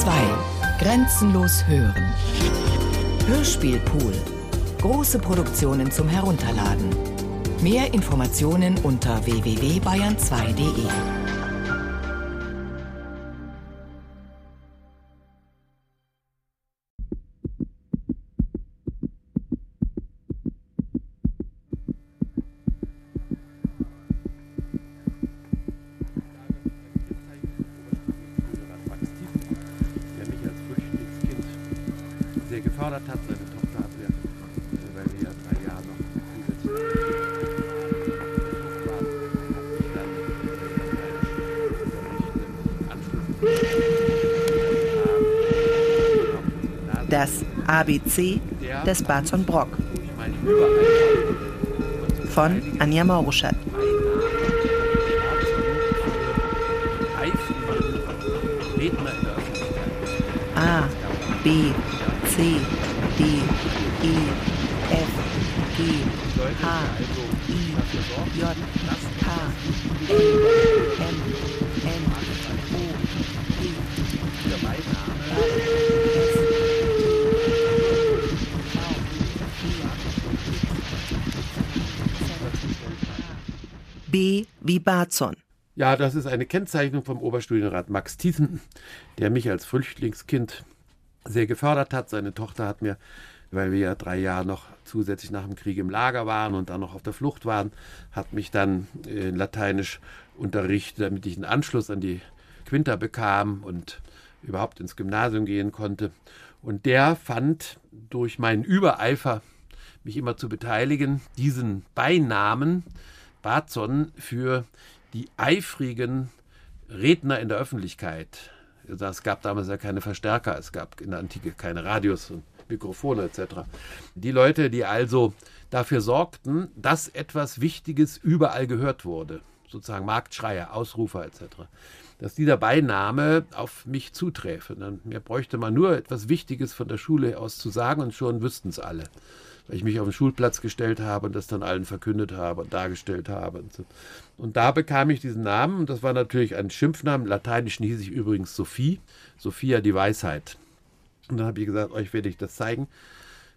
2. Grenzenlos hören. Hörspielpool. Große Produktionen zum Herunterladen. Mehr Informationen unter www.bayern2.de. ABC des Barzon Brock von Anja Mauruschat. A, B, C, D, E, F, G, H, I, J, K, L, M, N, O, P, Der Beiname R, S, Wie Barzon. Ja, das ist eine Kennzeichnung vom Oberstudienrat Max Thiessen, der mich als Flüchtlingskind sehr gefördert hat. Seine Tochter hat mir, weil wir ja drei Jahre noch zusätzlich nach dem Krieg im Lager waren und dann noch auf der Flucht waren, hat mich dann äh, Lateinisch unterrichtet, damit ich einen Anschluss an die Quinta bekam und überhaupt ins Gymnasium gehen konnte. Und der fand durch meinen Übereifer, mich immer zu beteiligen, diesen Beinamen Barzon für die eifrigen Redner in der Öffentlichkeit. Also Es gab damals ja keine Verstärker, es gab in der Antike keine Radios und Mikrofone etc. Die Leute, die also dafür sorgten, dass etwas Wichtiges überall gehört wurde, sozusagen Marktschreier, Ausrufer etc., dass dieser Beiname auf mich zuträfe. Dann, mir bräuchte man nur etwas Wichtiges von der Schule aus zu sagen und schon wüssten es alle weil ich mich auf den Schulplatz gestellt habe und das dann allen verkündet habe und dargestellt habe. Und, so. und da bekam ich diesen Namen und das war natürlich ein Schimpfnamen. Im Lateinischen hieß ich übrigens Sophie, Sophia die Weisheit. Und dann habe ich gesagt, euch werde ich das zeigen.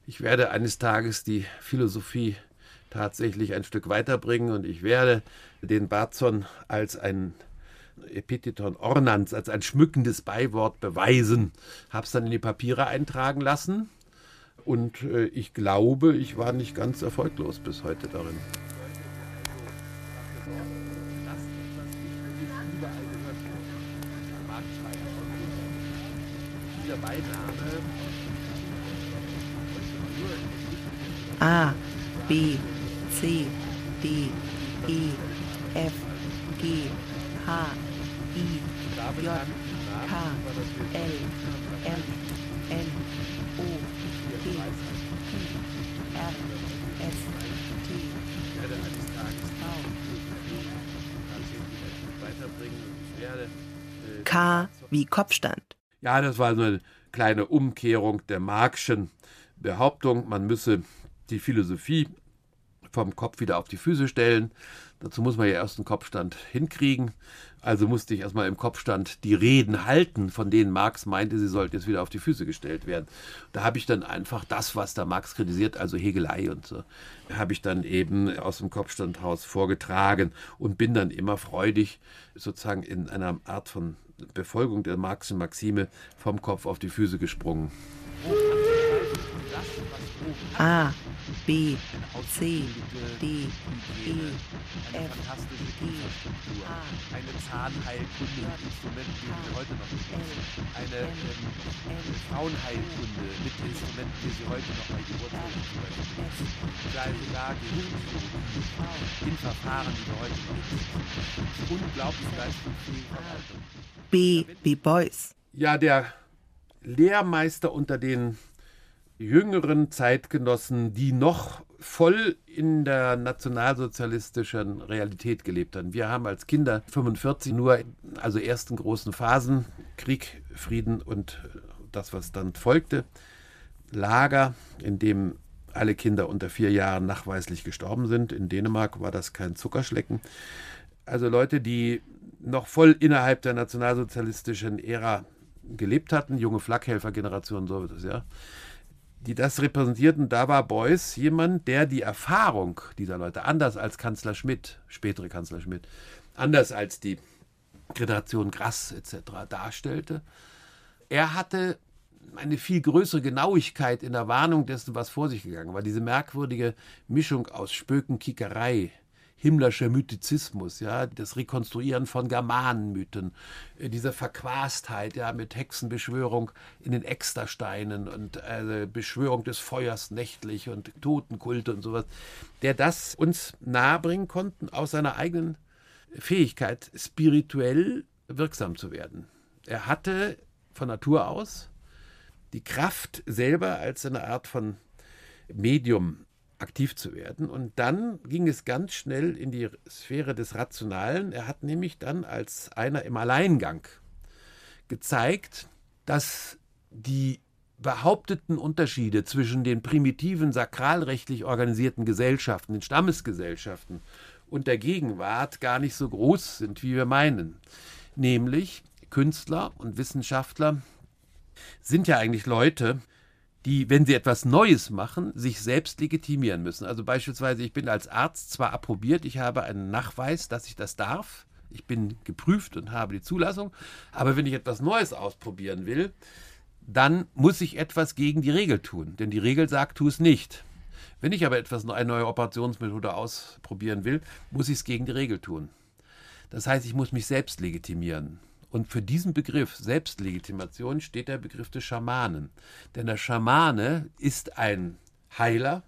Ich werde eines Tages die Philosophie tatsächlich ein Stück weiterbringen und ich werde den Barzon als ein Epitheton Ornans, als ein schmückendes Beiwort beweisen. Habe es dann in die Papiere eintragen lassen und äh, ich glaube, ich war nicht ganz erfolglos bis heute darin. A, B, C, D, E, F, G, H, I, J, K, L, K wie Kopfstand. Ja, das war so eine kleine Umkehrung der Marxischen Behauptung, man müsse die Philosophie vom Kopf wieder auf die Füße stellen. Dazu muss man ja erst einen Kopfstand hinkriegen. Also musste ich erstmal im Kopfstand die Reden halten, von denen Marx meinte, sie sollten jetzt wieder auf die Füße gestellt werden. Da habe ich dann einfach das, was der Marx kritisiert, also Hegelei und so, habe ich dann eben aus dem Kopfstandhaus vorgetragen und bin dann immer freudig sozusagen in einer Art von Befolgung der Marxischen Maxime vom Kopf auf die Füße gesprungen. A, B, C, D, E, F, G, H, eine Zahnheilkunde, ein Instrument, die wir heute noch benutzen. Eine ähm, Frauenheilkunde mit Instrumenten, die sie heute noch bei Beispiel benutzen. Da sogar Gehirnchirurgie in Verfahren, die wir heute noch benutzen. Unglaublich leistungsfähige Verwaltung. B wie Boys. Ja, der Lehrmeister unter den jüngeren Zeitgenossen, die noch voll in der nationalsozialistischen Realität gelebt haben. Wir haben als Kinder 45 nur, also ersten großen Phasen, Krieg, Frieden und das, was dann folgte, Lager, in dem alle Kinder unter vier Jahren nachweislich gestorben sind. In Dänemark war das kein Zuckerschlecken. Also Leute, die noch voll innerhalb der nationalsozialistischen Ära gelebt hatten, junge Flakhelfer-Generation, so wird es ja, die das repräsentierten. Da war Beuys jemand, der die Erfahrung dieser Leute, anders als Kanzler Schmidt, spätere Kanzler Schmidt, anders als die Generation Grass etc. darstellte. Er hatte eine viel größere Genauigkeit in der Warnung dessen, was vor sich gegangen war. Diese merkwürdige Mischung aus Spökenkickerei, himmlischer Mythizismus, ja, das Rekonstruieren von Germanenmythen, äh, diese Verquastheit, ja, mit Hexenbeschwörung in den Extersteinen und äh, Beschwörung des Feuers nächtlich und Totenkulte und sowas, der das uns nahebringen konnten aus seiner eigenen Fähigkeit, spirituell wirksam zu werden. Er hatte von Natur aus die Kraft selber als eine Art von Medium aktiv zu werden. Und dann ging es ganz schnell in die Sphäre des Rationalen. Er hat nämlich dann als einer im Alleingang gezeigt, dass die behaupteten Unterschiede zwischen den primitiven sakralrechtlich organisierten Gesellschaften, den Stammesgesellschaften und der Gegenwart gar nicht so groß sind, wie wir meinen. Nämlich Künstler und Wissenschaftler sind ja eigentlich Leute, die, wenn sie etwas Neues machen, sich selbst legitimieren müssen. Also beispielsweise, ich bin als Arzt zwar approbiert, ich habe einen Nachweis, dass ich das darf, ich bin geprüft und habe die Zulassung, aber wenn ich etwas Neues ausprobieren will, dann muss ich etwas gegen die Regel tun, denn die Regel sagt, tu es nicht. Wenn ich aber etwas, eine neue Operationsmethode ausprobieren will, muss ich es gegen die Regel tun. Das heißt, ich muss mich selbst legitimieren. Und für diesen Begriff Selbstlegitimation steht der Begriff des Schamanen. Denn der Schamane ist ein Heiler,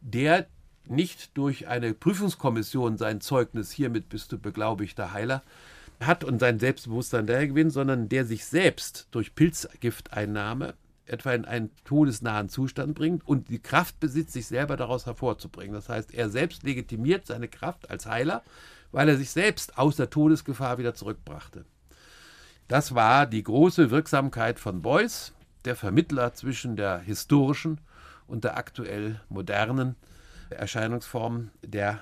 der nicht durch eine Prüfungskommission sein Zeugnis, hiermit bist du beglaubigter Heiler, hat und sein Selbstbewusstsein daher gewinnt, sondern der sich selbst durch Pilzgifteinnahme etwa in einen todesnahen Zustand bringt und die Kraft besitzt, sich selber daraus hervorzubringen. Das heißt, er selbst legitimiert seine Kraft als Heiler, weil er sich selbst aus der Todesgefahr wieder zurückbrachte. Das war die große Wirksamkeit von Beuys, der Vermittler zwischen der historischen und der aktuell modernen Erscheinungsform der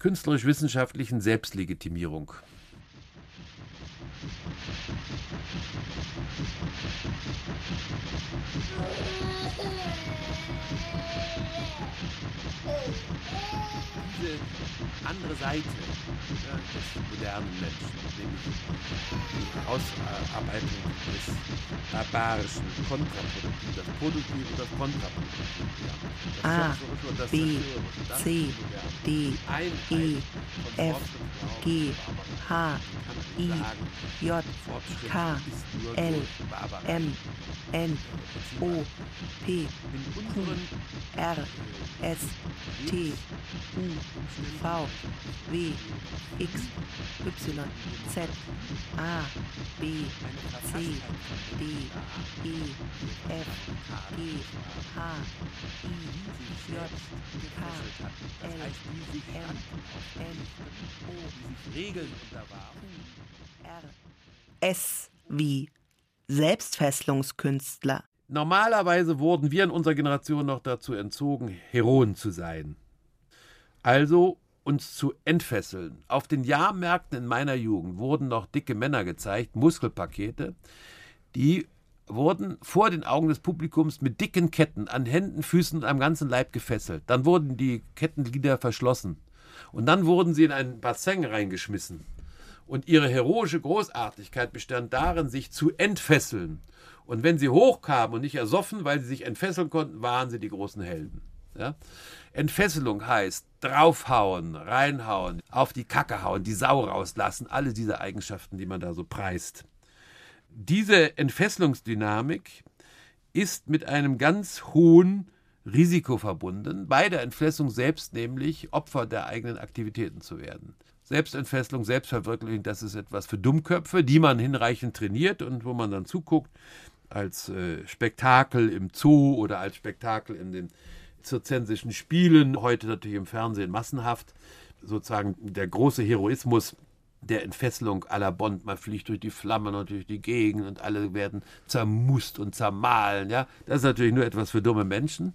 künstlerisch-wissenschaftlichen Selbstlegitimierung. Diese andere Seite ja, des modernen Menschen, nämlich die Ausarbeitung des barbarischen, kontraproduktiven, das Produktive und das Kontraproduktive. Ja. A, das B, C, D, E, F, G, H, I, J, K, L, M, N, O, P, Q, R, S, T, U, V, W, X, Y, Z, A, B, C, D, E, F, G, H, I, J, K, L, M, N, O, Regeln R, S wie Selbstfesselungskünstler. Normalerweise wurden wir in unserer Generation noch dazu entzogen, Heroen zu sein. Also uns zu entfesseln. Auf den Jahrmärkten in meiner Jugend wurden noch dicke Männer gezeigt, Muskelpakete, die wurden vor den Augen des Publikums mit dicken Ketten an Händen, Füßen und am ganzen Leib gefesselt. Dann wurden die Kettenglieder verschlossen. Und dann wurden sie in ein Bassin reingeschmissen. Und ihre heroische Großartigkeit bestand darin, sich zu entfesseln. Und wenn sie hochkamen und nicht ersoffen, weil sie sich entfesseln konnten, waren sie die großen Helden. Ja? Entfesselung heißt draufhauen, reinhauen, auf die Kacke hauen, die Sau rauslassen, alle diese Eigenschaften, die man da so preist. Diese Entfesselungsdynamik ist mit einem ganz hohen Risiko verbunden, bei der Entfesselung selbst nämlich Opfer der eigenen Aktivitäten zu werden. Selbstentfesselung, Selbstverwirklichung, das ist etwas für Dummköpfe, die man hinreichend trainiert und wo man dann zuguckt, als äh, Spektakel im Zoo oder als Spektakel in den zirzensischen Spielen, heute natürlich im Fernsehen massenhaft, sozusagen der große Heroismus der Entfesselung aller Bond. Man fliegt durch die Flammen und durch die Gegend und alle werden zermust und zermahlen. Ja? Das ist natürlich nur etwas für dumme Menschen.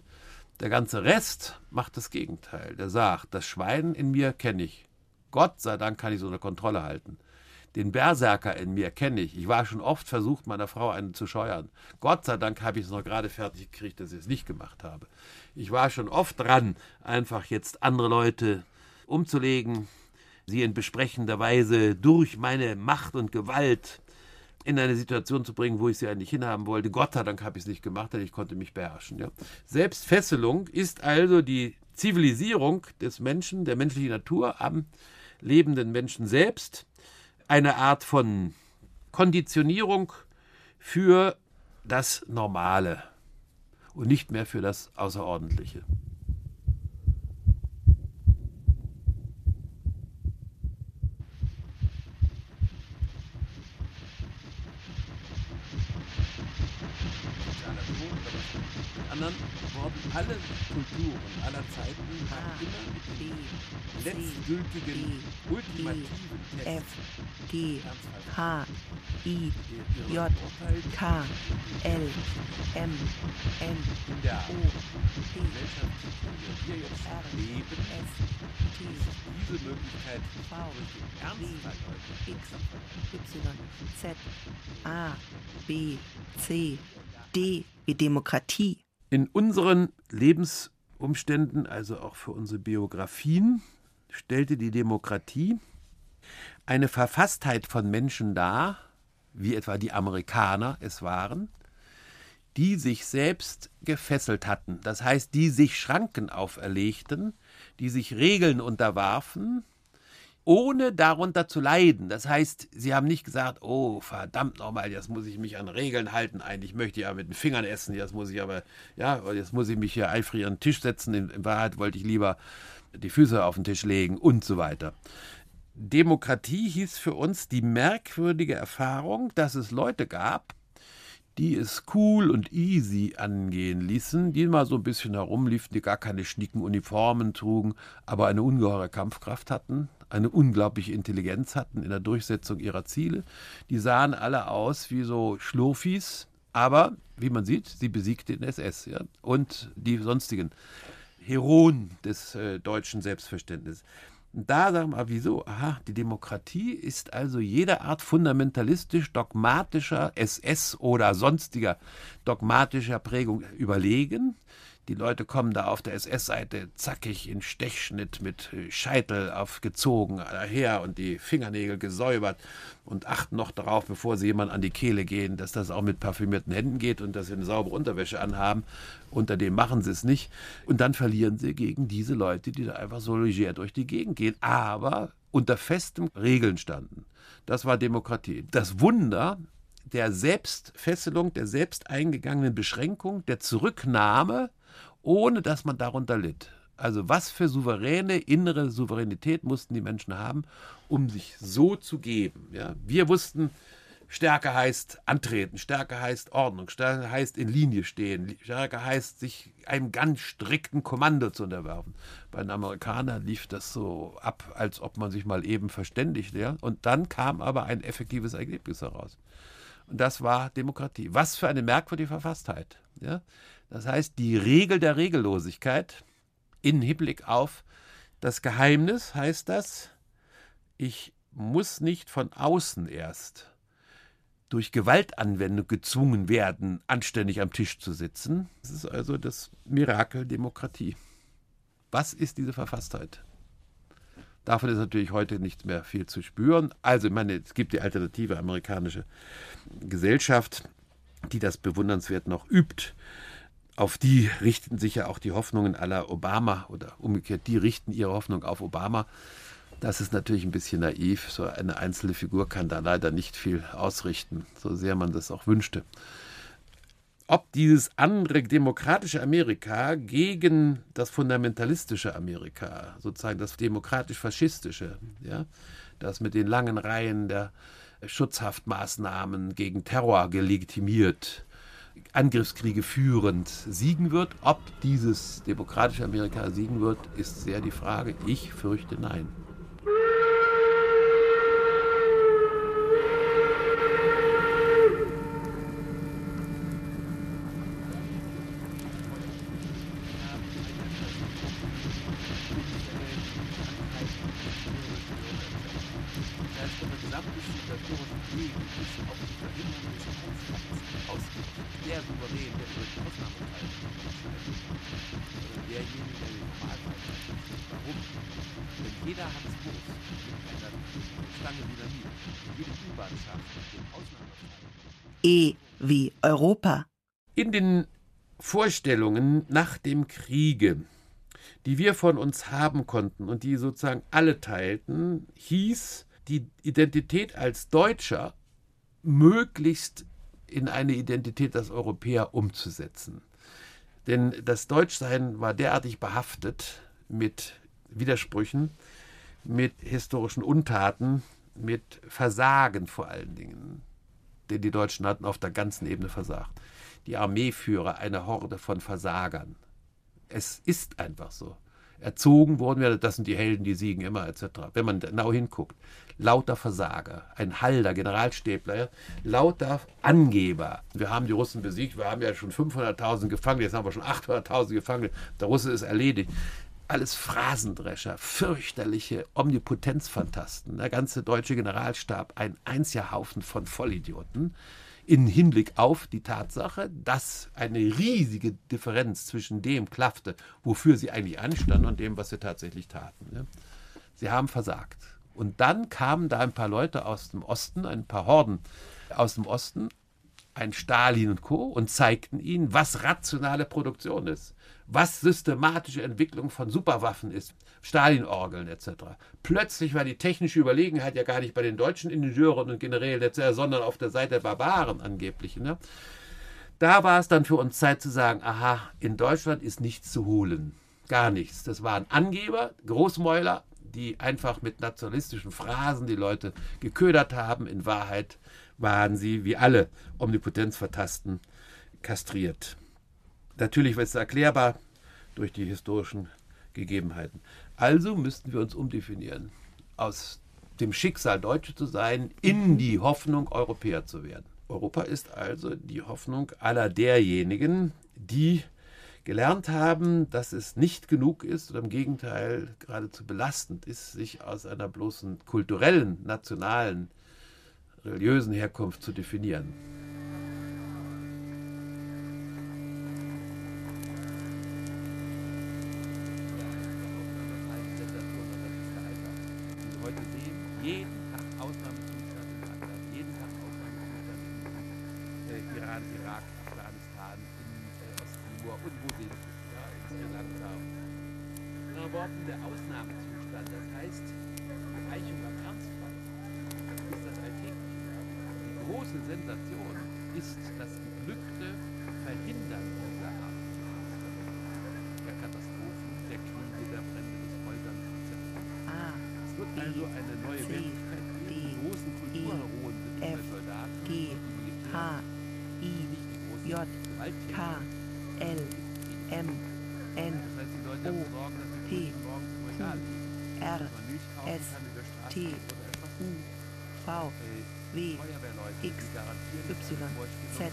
Der ganze Rest macht das Gegenteil. Der sagt, das Schwein in mir kenne ich. Gott sei Dank kann ich so eine Kontrolle halten. Den Berserker in mir kenne ich. Ich war schon oft versucht, meiner Frau einen zu scheuern. Gott sei Dank habe ich es noch gerade fertig gekriegt, dass ich es nicht gemacht habe. Ich war schon oft dran, einfach jetzt andere Leute umzulegen, sie in besprechender Weise durch meine Macht und Gewalt in eine Situation zu bringen, wo ich sie eigentlich hinhaben wollte. Gott sei Dank habe ich es nicht gemacht, denn ich konnte mich beherrschen. Ja. Selbstfesselung ist also die Zivilisierung des Menschen, der menschlichen Natur am lebenden Menschen selbst, eine Art von Konditionierung für das Normale und nicht mehr für das Außerordentliche. anderen alle Kulturen aller Zeiten haben immer dem letztgültigen, ultimativen F, G, H, I, J, K, L, M, N, O, P, wir jetzt leben, S, T, diese Möglichkeit V, W, X, Y, Z, A, B, C, D wie Demokratie in unseren Lebensumständen, also auch für unsere Biografien, stellte die Demokratie eine Verfasstheit von Menschen dar, wie etwa die Amerikaner es waren, die sich selbst gefesselt hatten, das heißt, die sich Schranken auferlegten, die sich Regeln unterwarfen, ohne darunter zu leiden. Das heißt, sie haben nicht gesagt, oh, verdammt nochmal, jetzt muss ich mich an Regeln halten. Eigentlich möchte ich ja mit den Fingern essen, jetzt muss ich aber, ja, jetzt muss ich mich hier eifrig an den Tisch setzen. In, in Wahrheit wollte ich lieber die Füße auf den Tisch legen und so weiter. Demokratie hieß für uns die merkwürdige Erfahrung, dass es Leute gab, die es cool und easy angehen ließen, die mal so ein bisschen herumliefen, die gar keine schnicken Uniformen trugen, aber eine ungeheure Kampfkraft hatten, eine unglaubliche Intelligenz hatten in der Durchsetzung ihrer Ziele. Die sahen alle aus wie so Schlurfis, aber wie man sieht, sie besiegte den SS ja, und die sonstigen Heroen des äh, deutschen Selbstverständnisses. Da sagen wir, wieso? Aha, die Demokratie ist also jede Art fundamentalistisch dogmatischer SS oder sonstiger dogmatischer Prägung überlegen. Die Leute kommen da auf der SS-Seite zackig in Stechschnitt mit äh, Scheitel aufgezogen daher und die Fingernägel gesäubert und achten noch darauf, bevor sie jemand an die Kehle gehen, dass das auch mit parfümierten Händen geht und dass sie eine saubere Unterwäsche anhaben. Unter dem machen sie es nicht. Und dann verlieren sie gegen diese Leute, die da einfach so leger durch die Gegend gehen, aber unter festen Regeln standen. Das war Demokratie. Das Wunder der Selbstfesselung, der selbst eingegangenen Beschränkung, der Zurücknahme ohne dass man darunter litt. Also was für souveräne innere Souveränität mussten die Menschen haben, um sich so zu geben. Ja? Wir wussten, Stärke heißt antreten, Stärke heißt Ordnung, Stärke heißt in Linie stehen, Stärke heißt sich einem ganz strikten Kommando zu unterwerfen. Bei den Amerikanern lief das so ab, als ob man sich mal eben verständigt. Ja? Und dann kam aber ein effektives Ergebnis heraus. Und das war Demokratie. Was für eine merkwürdige Verfasstheit. Ja? Das heißt, die Regel der Regellosigkeit in Hinblick auf das Geheimnis heißt das, ich muss nicht von außen erst durch Gewaltanwendung gezwungen werden, anständig am Tisch zu sitzen. Das ist also das Mirakel Demokratie. Was ist diese Verfasstheit? Davon ist natürlich heute nicht mehr viel zu spüren. Also, ich meine, es gibt die alternative amerikanische Gesellschaft, die das bewundernswert noch übt auf die richten sich ja auch die Hoffnungen aller Obama oder umgekehrt, die richten ihre Hoffnung auf Obama. Das ist natürlich ein bisschen naiv. So eine einzelne Figur kann da leider nicht viel ausrichten, so sehr man das auch wünschte. Ob dieses andere demokratische Amerika gegen das fundamentalistische Amerika, sozusagen das demokratisch-faschistische, ja, das mit den langen Reihen der Schutzhaftmaßnahmen gegen Terror gelegitimiert, Angriffskriege führend siegen wird. Ob dieses demokratische Amerika siegen wird, ist sehr die Frage. Ich fürchte nein. der Souverän, der über die Ausnahmefall entscheidet, sondern derjenige, der den Normalfall entscheidet. Warum? Wenn jeder Hans Wurst mit einer Stange Dynamit, jede U-Bahn-Schacht den Ausnahmefall E wie Europa. In den Vorstellungen nach dem Kriege, die wir von uns haben konnten und die sozusagen alle teilten, hieß die Identität als Deutscher möglichst in eine Identität als Europäer umzusetzen. Denn das Deutschsein war derartig behaftet mit Widersprüchen, mit historischen Untaten, mit Versagen vor allen Dingen, denn die Deutschen hatten auf der ganzen Ebene versagt. Die Armeeführer eine Horde von Versagern. Es ist einfach so. Erzogen wurden wir, das sind die Helden, die siegen immer, etc. Wenn man genau hinguckt, lauter Versager, ein Halder, Generalstäbler, lauter Angeber. Wir haben die Russen besiegt, wir haben ja schon 500.000 Gefangene, jetzt haben wir schon 800.000 Gefangene, der Russe ist erledigt. Alles Phrasendrescher, fürchterliche Omnipotenzfantasten. Der ganze deutsche Generalstab, ein einziger Haufen von Vollidioten in Hinblick auf die Tatsache, dass eine riesige Differenz zwischen dem klaffte, wofür sie eigentlich anstanden und dem, was sie tatsächlich taten. Sie haben versagt. Und dann kamen da ein paar Leute aus dem Osten, ein paar Horden aus dem Osten, ein Stalin und Co. und zeigten ihnen, was rationale Produktion ist, was systematische Entwicklung von Superwaffen ist, Stalin-Orgeln etc. Plötzlich war die technische Überlegenheit ja gar nicht bei den deutschen Ingenieuren und Generälen sondern auf der Seite der Barbaren angeblich. Ne? Da war es dann für uns Zeit zu sagen, aha, in Deutschland ist nichts zu holen. Gar nichts. Das waren Angeber, Großmäuler, die einfach mit nationalistischen Phrasen die Leute geködert haben. In Wahrheit waren sie, wie alle Omnipotenzvertasten, kastriert. Natürlich wird es erklärbar durch die historischen Gegebenheiten. Also müssten wir uns umdefinieren. Aus dem Schicksal, Deutsche zu sein, in die Hoffnung, Europäer zu werden. Europa ist also die Hoffnung aller derjenigen, die gelernt haben, dass es nicht genug ist oder im Gegenteil geradezu belastend ist, sich aus einer bloßen kulturellen, nationalen, religiösen Herkunft zu definieren. Also eine neue. D, Die großen Kulturheroen sind nicht F, Soldaten, G, H, I, J. K, L, M, N, O, P, liegen. R, S, T. U, V, Äh, W, Feuerwehrleute, X, Y, Z,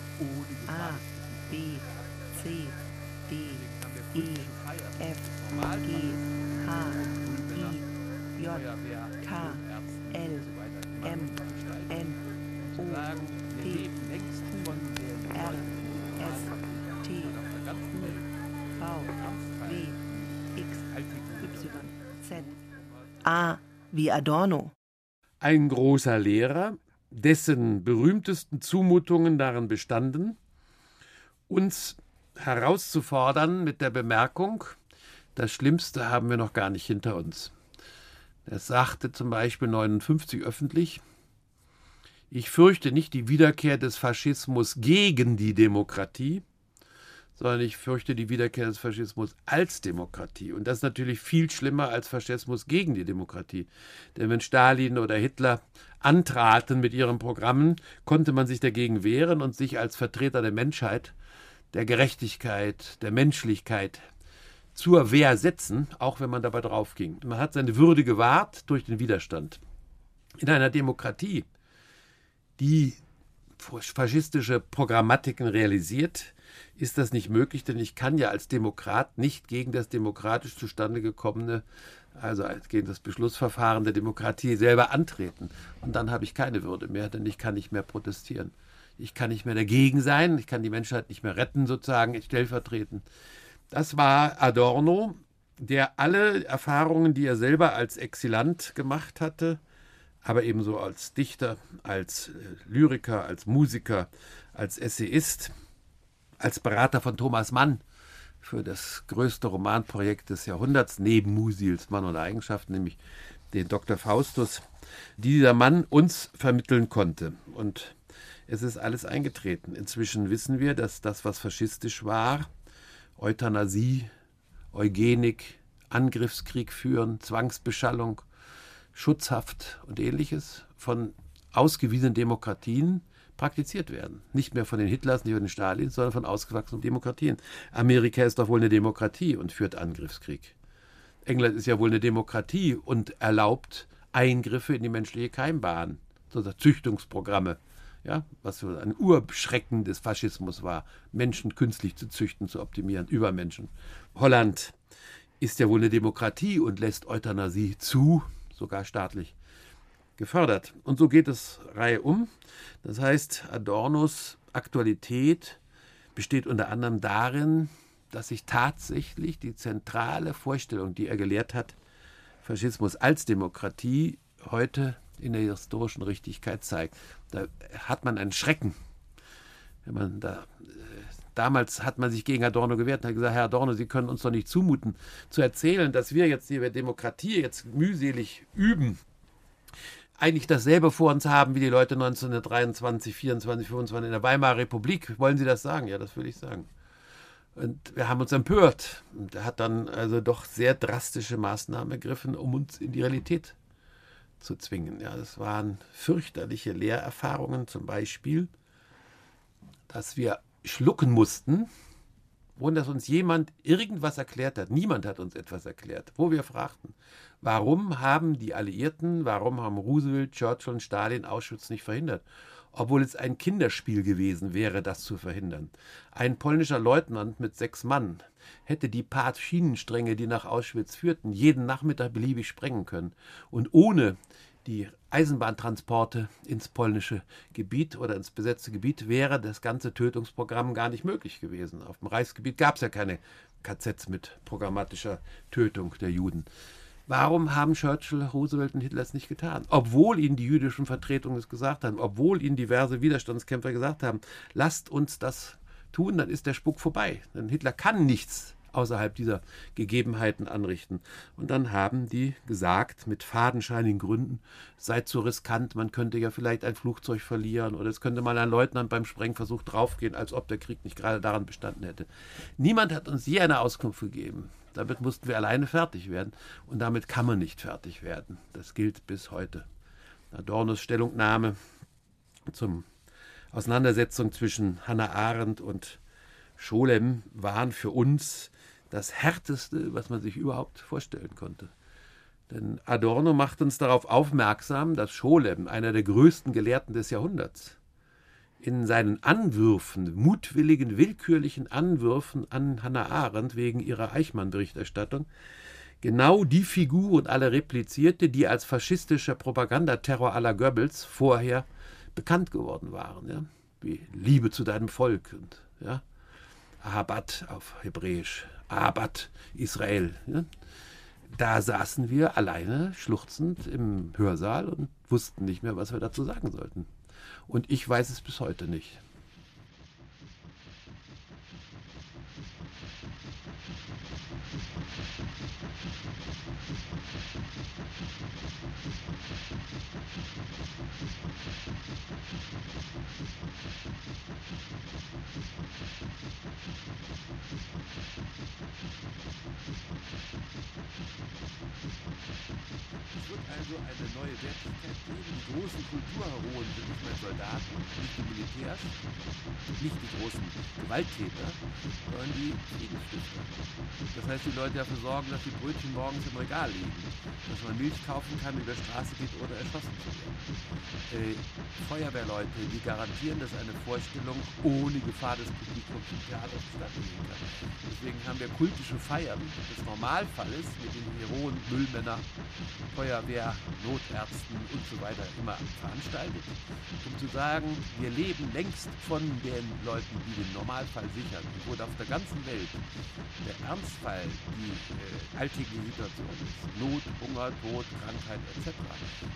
wie Adorno. Ein großer Lehrer, dessen berühmtesten Zumutungen darin bestanden, uns herauszufordern mit der Bemerkung, das Schlimmste haben wir noch gar nicht hinter uns. Er sagte zum Beispiel 59 öffentlich, ich fürchte nicht die Wiederkehr des Faschismus gegen die Demokratie, sondern ich fürchte die Wiederkehr des Faschismus als Demokratie. Und das ist natürlich viel schlimmer als Faschismus gegen die Demokratie. Denn wenn Stalin oder Hitler antraten mit ihren Programmen, konnte man sich dagegen wehren und sich als Vertreter der Menschheit, der Gerechtigkeit, der Menschlichkeit zur Wehr setzen, auch wenn man dabei draufging. Man hat seine Würde gewahrt durch den Widerstand. In einer Demokratie, die faschistische Programmatiken realisiert, ist das nicht möglich, denn ich kann ja als Demokrat nicht gegen das demokratisch zustande gekommene, also gegen das Beschlussverfahren der Demokratie selber antreten. Und dann habe ich keine Würde mehr, denn ich kann nicht mehr protestieren. ich kann nicht mehr dagegen sein, ich kann die Menschheit nicht mehr retten, sozusagen, stellvertretend. Das war Adorno, der alle Erfahrungen, die er selber als Exilant gemacht hatte, aber ebenso als Dichter, als äh, Lyriker, als Musiker, als Essayist, als Berater von Thomas Mann für das größte Romanprojekt des Jahrhunderts, neben Musils Mann und Eigenschaften, nämlich den Dr. Faustus, dieser Mann uns vermitteln konnte. Und es ist alles eingetreten. Inzwischen wissen wir, dass das, was faschistisch war, Euthanasie, Eugenik, Angriffskrieg führen, Zwangsbeschallung, Schutzhaft und ähnliches von ausgewiesenen Demokratien praktiziert werden. Nicht mehr von den Hitlers, nicht von den Stalins, sondern von ausgewachsenen Demokratien. Amerika ist doch wohl eine Demokratie und führt Angriffskrieg. England ist ja wohl eine Demokratie und erlaubt Eingriffe in die menschliche Keimbahn, sozusagen Züchtungsprogramme, ja, was so ein Urschrecken des Faschismus war, Menschen künstlich zu züchten, zu optimieren, Übermenschen. Holland ist ja wohl eine Demokratie und lässt Euthanasie zu, sogar staatlich gefördert. Und so geht es Reihe um. Das heißt, Adornos Aktualität besteht unter anderem darin, dass sich tatsächlich die zentrale Vorstellung, die er gelehrt hat, Faschismus als Demokratie heute in der historischen Richtigkeit zeigt. Da hat man einen Schrecken. Wenn man da, äh, damals hat man sich gegen Adorno gewehrt und hat gesagt, Herr Adorno, Sie können uns doch nicht zumuten, zu erzählen, dass wir jetzt hier Demokratie jetzt mühselig üben eigentlich dasselbe vor uns haben wie die Leute 1923, 24, 25 in der Weimarer Republik. Wollen Sie das sagen? Ja, das würde ich sagen. Und wir haben uns empört. Und er hat dann also doch sehr drastische Maßnahmen ergriffen, um uns in die Realität zu zwingen. Ja, das waren fürchterliche Lehrerfahrungen, zum Beispiel, dass wir schlucken mussten, ohne dass uns jemand irgendwas erklärt hat. Niemand hat uns etwas erklärt, wo wir fragten, warum haben die Alliierten, warum haben Roosevelt, Churchill und Stalin Auschwitz nicht verhindert? Obwohl es ein Kinderspiel gewesen wäre, das zu verhindern. Ein polnischer Leutnant mit sechs Mann hätte die paar Schienenstränge, die nach Auschwitz führten, jeden Nachmittag beliebig sprengen können. Und ohne die Eisenbahntransporte ins polnische Gebiet oder ins besetzte Gebiet wäre das ganze Tötungsprogramm gar nicht möglich gewesen. Auf dem Reichsgebiet gab es ja keine KZs mit programmatischer Tötung der Juden. Warum haben Churchill, Roosevelt und Hitler es nicht getan? Obwohl ihnen die jüdischen Vertretungen es gesagt haben, obwohl ihnen diverse Widerstandskämpfer gesagt haben, lasst uns das tun, dann ist der Spuk vorbei. Denn Hitler kann nichts außerhalb dieser Gegebenheiten anrichten. Und dann haben die gesagt, mit fadenscheinigen Gründen, seid so riskant, man könnte ja vielleicht ein Flugzeug verlieren oder es könnte mal ein Leutnant beim Sprengversuch draufgehen, als ob der Krieg nicht gerade daran bestanden hätte. Niemand hat uns je eine Auskunft gegeben. Damit mussten wir alleine fertig werden und damit kann man nicht fertig werden. Das gilt bis heute. Adornos Stellungnahme zum Auseinandersetzung zwischen Hannah Arendt und Scholem waren für uns das Härteste, was man sich überhaupt vorstellen konnte. Denn Adorno macht uns darauf aufmerksam, dass Scholem, einer der größten Gelehrten des Jahrhunderts, in seinen Anwürfen, mutwilligen, willkürlichen Anwürfen an Hannah Arendt wegen ihrer Eichmann-Berichterstattung, genau die Figur und alle replizierte, die als faschistischer Propagandaterror aller Goebbels vorher bekannt geworden waren. Ja? Wie Liebe zu deinem Volk und ja? Ahabat auf Hebräisch, Abat Israel. Ja? Da saßen wir alleine schluchzend im Hörsaal und wussten nicht mehr, was wir dazu sagen sollten. Und ich weiß es bis heute nicht. also eine neue Wertigkeit geben. Die großen Kulturheroen sind nicht mehr Soldaten, nicht die Militärs, nicht die großen Gewalttäter, sondern die Friedensstifter. Das heißt, die Leute dafür sorgen, dass die Brötchen morgens im Regal liegen, dass man Milch kaufen kann, über Straße geht oder erschossen zu werden. Äh, Feuerwehrleute, die garantieren, dass eine Vorstellung ohne Gefahr des Publikums im Theater stattfinden kann. Deswegen haben wir kultische Feiern des Normalfalles mit den Heroen, Müllmänner, Feuerwehr, Feuerwehr, Notärzten und so weiter immer veranstaltet, um zu sagen, wir leben längst von den Leuten, die den Normalfall sichern. Wo auf der ganzen Welt der Ernstfall die äh, alltägliche Situation ist, Not, Hunger, Tod, Krankheit etc.,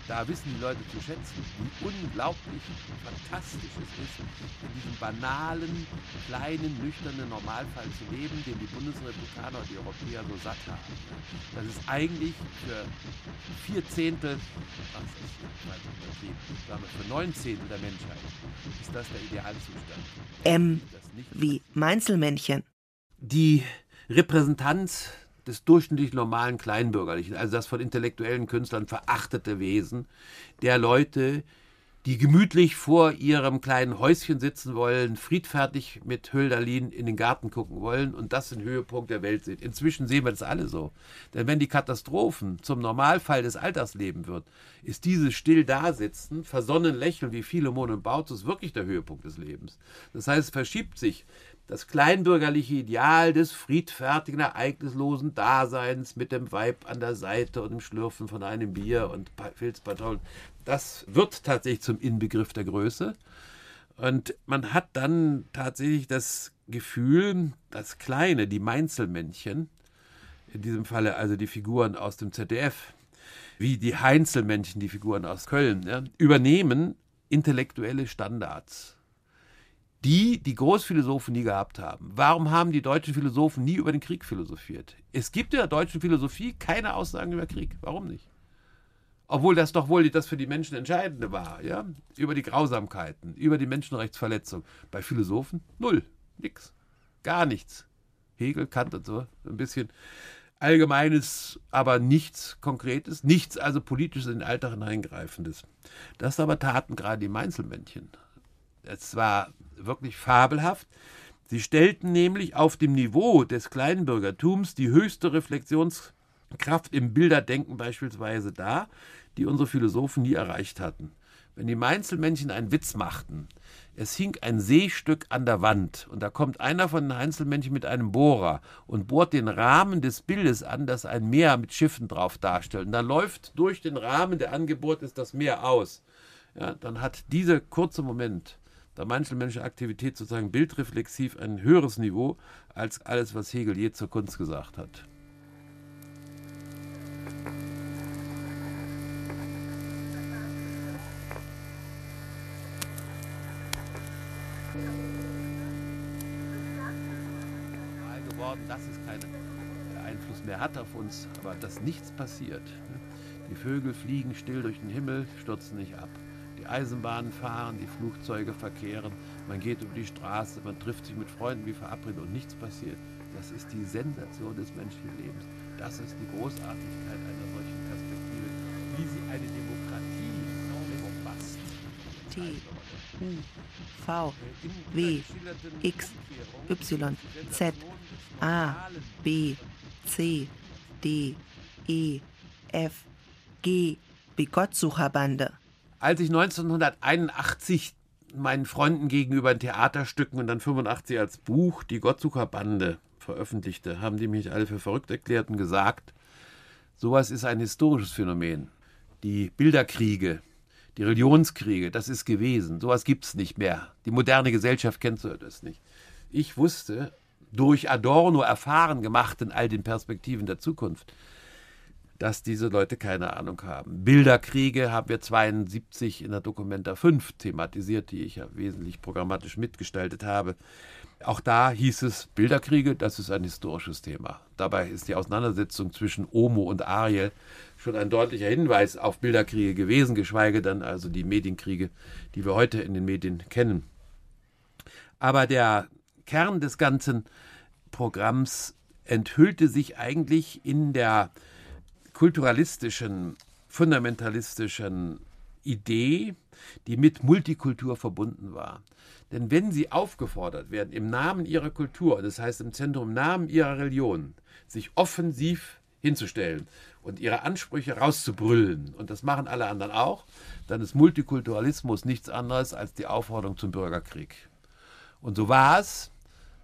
da wissen die Leute zu schätzen, wie unglaublich fantastisch es ist, in diesem banalen, kleinen, nüchternen Normalfall zu leben, den die Bundesrepublikaner und die Europäer so satt haben. Das ist eigentlich für vier Zehntel, ach, das ist wir, für neun Zehntel der Menschheit ist das der Idealzustand. M wie Meinzelmännchen. Die Repräsentanz des durchschnittlich normalen Kleinbürgerlichen, also das von intellektuellen Künstlern verachtete Wesen der Leute, die gemütlich vor ihrem kleinen Häuschen sitzen wollen, friedfertig mit Hölderlin in den Garten gucken wollen und das den Höhepunkt der Welt sehen. Inzwischen sehen wir das alle so. Denn wenn die Katastrophen zum Normalfall des Alltagslebens wird, ist dieses still dasitzen, versonnen lächeln wie Philemon und Bautus wirklich der Höhepunkt des Lebens. Das heißt, es verschiebt sich das kleinbürgerliche Ideal des friedfertigen, ereignislosen Daseins mit dem Weib an der Seite und dem Schlürfen von einem Bier und Filzpantoffeln, das wird tatsächlich zum Inbegriff der Größe. Und man hat dann tatsächlich das Gefühl, das Kleine, die Meinzelmännchen, in diesem Falle also die Figuren aus dem ZDF, wie die Heinzelmännchen, die Figuren aus Köln, ja, übernehmen intellektuelle Standards die die Großphilosophen nie gehabt haben. Warum haben die deutschen Philosophen nie über den Krieg philosophiert? Es gibt in der deutschen Philosophie keine Aussagen über Krieg. Warum nicht? Obwohl das doch wohl das für die Menschen Entscheidende war, ja? Über die Grausamkeiten, über die Menschenrechtsverletzung. Bei Philosophen null, nix, gar nichts. Hegel, Kant und so, ein bisschen Allgemeines, aber nichts Konkretes, nichts also politisches in den Alltag hineingreifendes. Das aber taten gerade die Meinzelmännchen. Es war wirklich fabelhaft. Sie stellten nämlich auf dem Niveau des Kleinbürgertums die höchste Reflexionskraft im Bilderdenken beispielsweise dar, die unsere Philosophen nie erreicht hatten. Wenn die Mainzelmännchen einen Witz machten, es hing ein Seestück an der Wand und da kommt einer von den Einzelmännchen mit einem Bohrer und bohrt den Rahmen des Bildes an, das ein Meer mit Schiffen drauf darstellt. Und da läuft durch den Rahmen, der angebohrt ist, das Meer aus. Ja, dann hat dieser kurze Moment der menschliche Aktivität sozusagen bildreflexiv ein höheres Niveau als alles, was Hegel je zur Kunst gesagt hat. geworden, dass es keinen Einfluss mehr hat auf uns, aber dass nichts passiert. Die Vögel fliegen still durch den Himmel, stürzen nicht ab. Die Eisenbahnen fahren, die Flugzeuge verkehren, man geht über die Straße, man trifft sich mit Freunden wie verabredet und nichts passiert. Das ist die Sensation des menschlichen Lebens. Das ist die Großartigkeit einer solchen Perspektive, wie sie eine Demokratie verfasst. T, U, V, W, X, Y, Z, A, B, C, D, E, F, G, wie Gottsucherbande als ich 1981 meinen Freunden gegenüber in Theaterstücken und dann 85 als Buch die Gottsucherbande veröffentlichte, haben die mich alle für verrückt erklärt und gesagt, sowas ist ein historisches Phänomen. Die Bilderkriege, die Religionskriege, das ist gewesen. Sowas gibt es nicht mehr. Die moderne Gesellschaft kennt so etwas nicht. Ich wusste, durch Adorno erfahren gemacht in all den Perspektiven der Zukunft, dass diese Leute keine Ahnung haben. Bilderkriege haben wir 72 in der Dokumenta 5 thematisiert, die ich ja wesentlich programmatisch mitgestaltet habe. Auch da hieß es Bilderkriege, das ist ein historisches Thema. Dabei ist die Auseinandersetzung zwischen Omo und Ariel schon ein deutlicher Hinweis auf Bilderkriege gewesen, geschweige denn also die Medienkriege, die wir heute in den Medien kennen. Aber der Kern des ganzen Programms enthüllte sich eigentlich in der kulturalistischen, fundamentalistischen Idee, die mit Multikultur verbunden war. Denn wenn sie aufgefordert werden, im Namen ihrer Kultur, das heißt im Zentrum, im Namen ihrer Religion, sich offensiv hinzustellen und ihre Ansprüche rauszubrüllen, und das machen alle anderen auch, dann ist Multikulturalismus nichts anderes als die Aufforderung zum Bürgerkrieg. Und so war es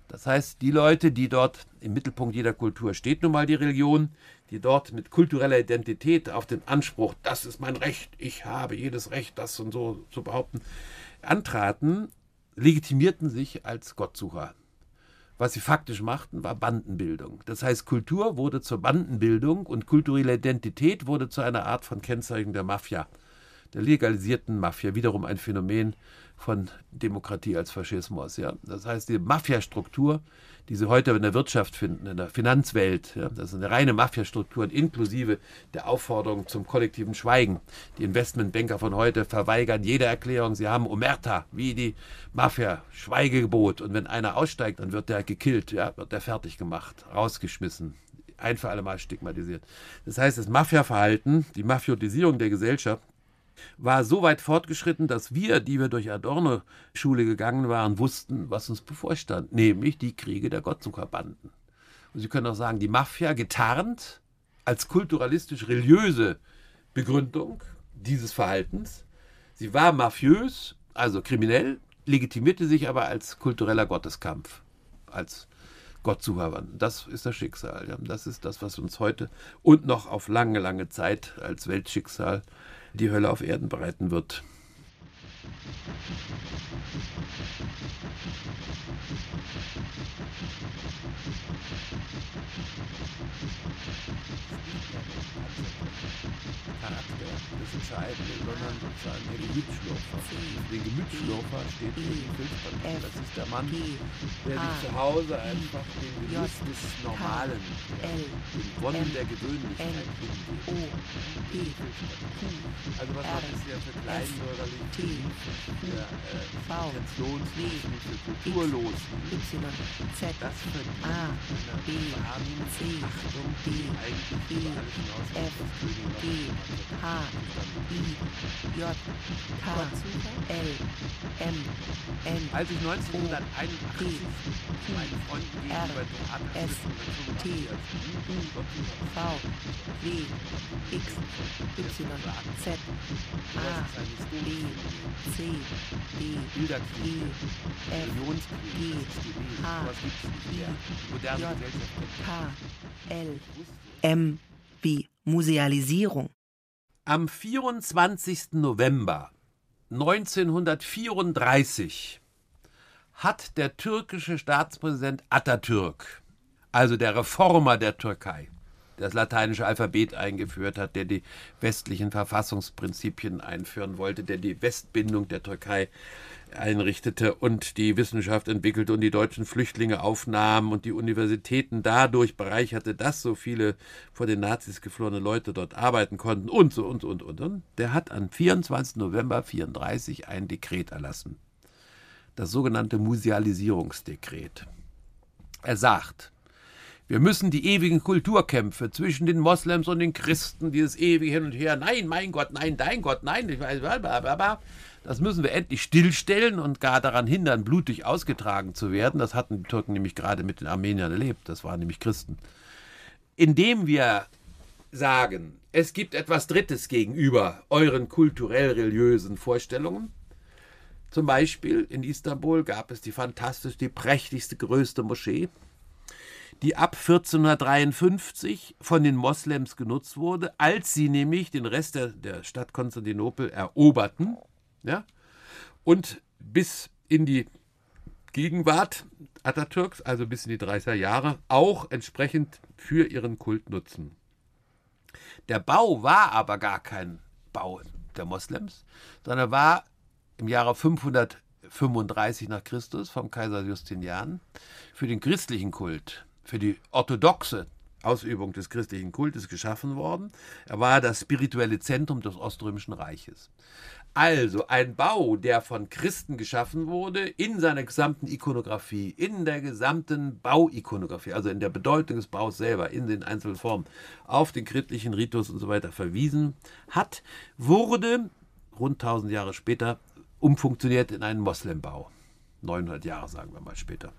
Das heißt, die Leute, die dort im Mittelpunkt jeder Kultur steht nun mal die Religion, die dort mit kultureller Identität auf den Anspruch, das ist mein Recht, ich habe jedes Recht, das und so zu behaupten, antraten, legitimierten sich als Gottsucher. Was sie faktisch machten, war Bandenbildung. Das heißt, Kultur wurde zur Bandenbildung und kulturelle Identität wurde zu einer Art von Kennzeichen der Mafia, der legalisierten Mafia. Wiederum ein Phänomen von Demokratie als Faschismus. Ja. Das heißt, die Mafiastruktur, die Sie heute in der Wirtschaft finden, in der Finanzwelt, ja, das ist eine reine Mafiastruktur inklusive der Aufforderung zum kollektiven Schweigen. Die Investmentbanker von heute verweigern jede Erklärung. Sie haben Omerta, wie die Mafia, Schweigegebot. Und wenn einer aussteigt, dann wird der gekillt, ja, wird der fertig gemacht, rausgeschmissen, ein für alle Mal stigmatisiert. Das heißt, das Mafia-Verhalten, die Mafiotisierung der Gesellschaft war so weit fortgeschritten, dass wir, die wir durch Adorno-Schule gegangen waren, wussten, was uns bevorstand, nämlich die Kriege der Gottsucherbanden. Und Sie können auch sagen, die Mafia getarnt als kulturalistisch-religiöse Begründung dieses Verhaltens. Sie war mafiös, also kriminell, legitimierte sich aber als kultureller Gotteskampf, als Gottsucherbanden. Das ist das Schicksal. Das ist das, was uns heute und noch auf lange, lange Zeit als Weltschicksal die Hölle auf Erden bereiten wird. Charakter des Entscheidenden, sondern Gemütsschlurfer. Den Gemütsschlurfer steht in den Filzpapier. Das ist der Mann, der sich zu Hause einfach den Genuss des Normalen, den Wonnen der Gewöhnlichkeit hingeht. Also was macht es ja für kleinbürgerlich, für äh, intentionslosen, für kulturlosen? Das verdient eine Achtung, die eigentlich über alles hinaus das Königreich H, I, J, K, L, M, N, Als ich 1981 meinen Freunden gegenüber so S, T, U, V, W, X, Y, Z, A, B, C, D, E, F, G. H, moderne J, K, L, M wie Musealisierung. Am 24. November 1934 hat der türkische Staatspräsident Atatürk, also der Reformer der Türkei, das lateinische Alphabet eingeführt hat, der die westlichen Verfassungsprinzipien einführen wollte, der die Westbindung der Türkei einrichtete und die Wissenschaft entwickelte und die deutschen Flüchtlinge aufnahm und die Universitäten dadurch bereicherte, dass so viele vor den Nazis geflohene Leute dort arbeiten konnten und so und und und. und. Der hat am 24. November 1934 ein Dekret erlassen. Das sogenannte Musealisierungsdekret. Er sagt, wir müssen die ewigen Kulturkämpfe zwischen den Moslems und den Christen, dieses ewige Hin und Her, nein, mein Gott, nein, dein Gott, nein, ich weiß, blablabla, das müssen wir endlich stillstellen und gar daran hindern, blutig ausgetragen zu werden. Das hatten die Türken nämlich gerade mit den Armeniern erlebt. Das waren nämlich Christen. Indem wir sagen, es gibt etwas Drittes gegenüber euren kulturell-religiösen Vorstellungen. Zum Beispiel in Istanbul gab es die fantastisch, die prächtigste, größte Moschee, die ab 1453 von den Moslems genutzt wurde, als sie nämlich den Rest der, der Stadt Konstantinopel eroberten ja, und bis in die Gegenwart Atatürks, also bis in die 30er Jahre, auch entsprechend für ihren Kult nutzen. Der Bau war aber gar kein Bau der Moslems, sondern war im Jahre 535 nach Christus vom Kaiser Justinian für den christlichen Kult, für die orthodoxe Ausübung des christlichen Kultes geschaffen worden. Er war das spirituelle Zentrum des Oströmischen Reiches. Also ein Bau, der von Christen geschaffen wurde, in seiner gesamten Ikonografie, in der gesamten Bauikonografie, also in der Bedeutung des Baus selber, in den einzelnen Formen, auf den christlichen Ritus und so weiter verwiesen hat, wurde rund 1000 Jahre später umfunktioniert in einen Moslembau. 900 Jahre, sagen wir mal später.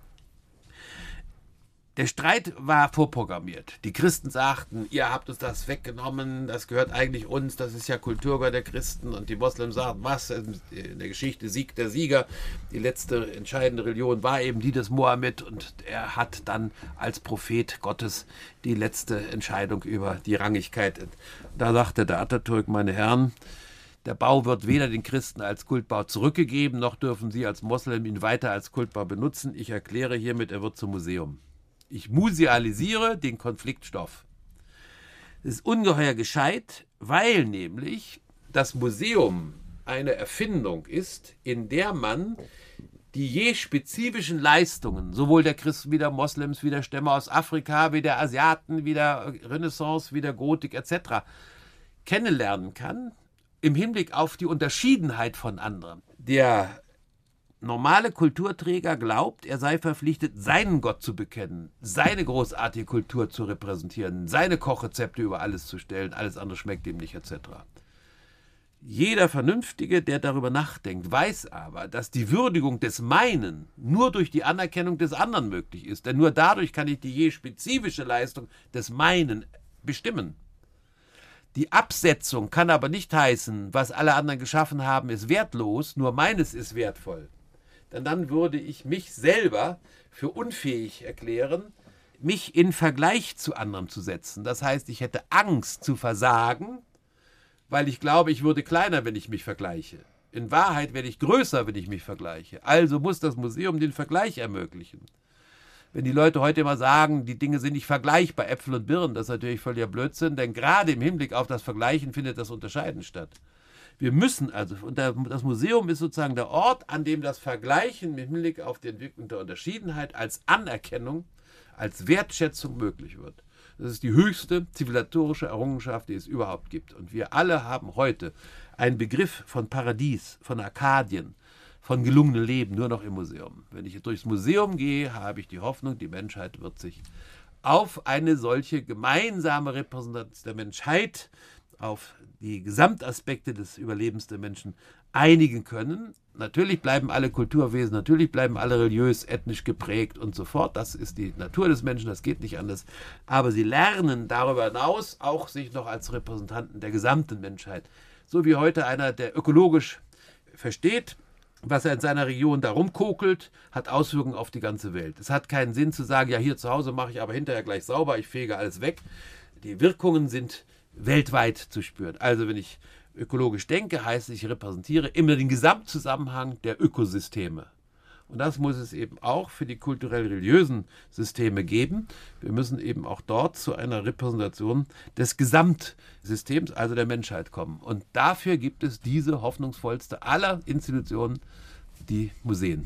Der Streit war vorprogrammiert. Die Christen sagten, ihr habt uns das weggenommen, das gehört eigentlich uns, das ist ja Kulturgut der Christen. Und die Moslems sagten, was, in der Geschichte siegt der Sieger. Die letzte entscheidende Religion war eben die des Mohammed und er hat dann als Prophet Gottes die letzte Entscheidung über die Rangigkeit. Da sagte der Atatürk, meine Herren, der Bau wird weder den Christen als Kultbau zurückgegeben, noch dürfen sie als Moslem ihn weiter als Kultbau benutzen. Ich erkläre hiermit, er wird zum Museum. Ich musealisiere den Konfliktstoff. Das ist ungeheuer gescheit, weil nämlich das Museum eine Erfindung ist, in der man die je spezifischen Leistungen, sowohl der Christen wie der Moslems, wie der Stämme aus Afrika, wie der Asiaten, wie der Renaissance, wie der Gotik etc., kennenlernen kann, im Hinblick auf die Unterschiedenheit von anderen. Der normale Kulturträger glaubt, er sei verpflichtet, seinen Gott zu bekennen, seine großartige Kultur zu repräsentieren, seine Kochrezepte über alles zu stellen, alles andere schmeckt ihm nicht, etc. Jeder Vernünftige, der darüber nachdenkt, weiß aber, dass die Würdigung des meinen nur durch die Anerkennung des anderen möglich ist. Denn nur dadurch kann ich die je spezifische Leistung des meinen bestimmen. Die Absetzung kann aber nicht heißen, was alle anderen geschaffen haben, ist wertlos, nur meines ist wertvoll denn dann würde ich mich selber für unfähig erklären, mich in Vergleich zu anderen zu setzen. Das heißt, ich hätte Angst zu versagen, weil ich glaube, ich würde kleiner, wenn ich mich vergleiche. In Wahrheit werde ich größer, wenn ich mich vergleiche. Also muss das Museum den Vergleich ermöglichen. Wenn die Leute heute immer sagen, die Dinge sind nicht vergleichbar, Äpfel und Birnen, das ist natürlich völliger Blödsinn, denn gerade im Hinblick auf das Vergleichen findet das Unterscheiden statt. Wir müssen also, und das Museum ist sozusagen der Ort, an dem das Vergleichen mit Hinblick auf die Entwicklung der Unterschiedenheit als Anerkennung, als Wertschätzung möglich wird. Das ist die höchste zivilisatorische Errungenschaft, die es überhaupt gibt. Und wir alle haben heute einen Begriff von Paradies, von Arkadien, von gelungenem Leben nur noch im Museum. Wenn ich durchs Museum gehe, habe ich die Hoffnung, die Menschheit wird sich auf eine solche gemeinsame Repräsentanz der Menschheit auf die Gesamtaspekte des Überlebens der Menschen einigen können. Natürlich bleiben alle Kulturwesen, natürlich bleiben alle religiös, ethnisch geprägt und so fort. Das ist die Natur des Menschen, das geht nicht anders. Aber sie lernen darüber hinaus auch sich noch als Repräsentanten der gesamten Menschheit. So wie heute einer, der ökologisch versteht, was er in seiner Region da rumkokelt, hat Auswirkungen auf die ganze Welt. Es hat keinen Sinn zu sagen, ja, hier zu Hause mache ich aber hinterher gleich sauber, ich fege alles weg. Die Wirkungen sind weltweit zu spüren. Also wenn ich ökologisch denke, heißt es, ich repräsentiere immer den Gesamtzusammenhang der Ökosysteme. Und das muss es eben auch für die kulturell-religiösen Systeme geben. Wir müssen eben auch dort zu einer Repräsentation des Gesamtsystems, also der Menschheit kommen. Und dafür gibt es diese hoffnungsvollste aller Institutionen, die Museen.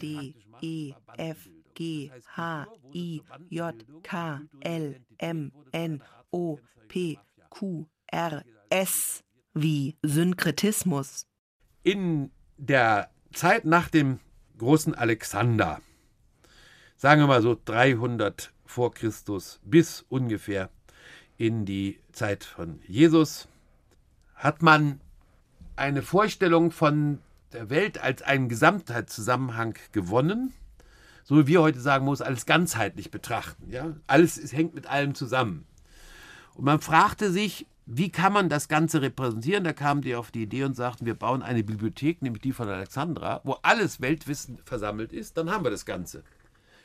D, E, F, G, H, I, J, K, L, M, N, O, P, Q, R, S wie Synkretismus. In der Zeit nach dem großen Alexander, sagen wir mal so 300 vor Christus bis ungefähr in die Zeit von Jesus, hat man eine Vorstellung von der Welt als einen Gesamtheitszusammenhang gewonnen. So wie wir heute sagen, muss alles ganzheitlich betrachten. Ja? Alles es hängt mit allem zusammen. Und man fragte sich, wie kann man das Ganze repräsentieren? Da kamen die auf die Idee und sagten, wir bauen eine Bibliothek, nämlich die von Alexandra, wo alles Weltwissen versammelt ist, dann haben wir das Ganze.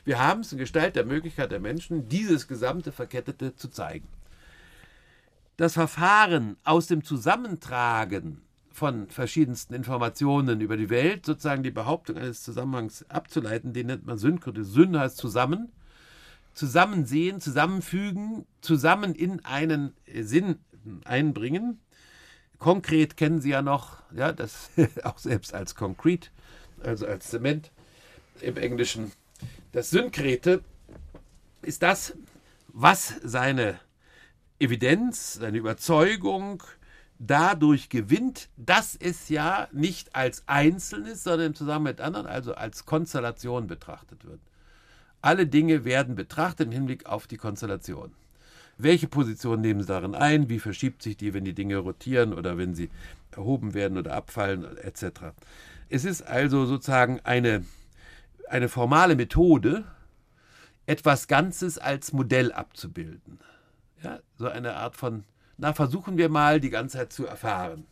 Wir haben es in Gestalt der Möglichkeit der Menschen, dieses gesamte Verkettete zu zeigen. Das Verfahren aus dem Zusammentragen von verschiedensten Informationen über die Welt, sozusagen die Behauptung eines Zusammenhangs abzuleiten, den nennt man Synkretismus. Syn heißt zusammen, zusammensehen, zusammenfügen, zusammen in einen Sinn einbringen. Konkret kennen Sie ja noch, ja, das auch selbst als Concrete, also als Zement im Englischen. Das Synkrete ist das, was seine Evidenz, seine Überzeugung dadurch gewinnt, dass es ja nicht als Einzelnes, sondern im Zusammenhang mit anderen, also als Konstellation betrachtet wird. Alle Dinge werden betrachtet im Hinblick auf die Konstellation. Welche Position nehmen sie darin ein? Wie verschiebt sich die, wenn die Dinge rotieren oder wenn sie erhoben werden oder abfallen etc. Es ist also sozusagen eine, eine formale Methode, etwas Ganzes als Modell abzubilden. Ja, so eine Art von, na, versuchen wir mal die Ganzheit zu erfahren.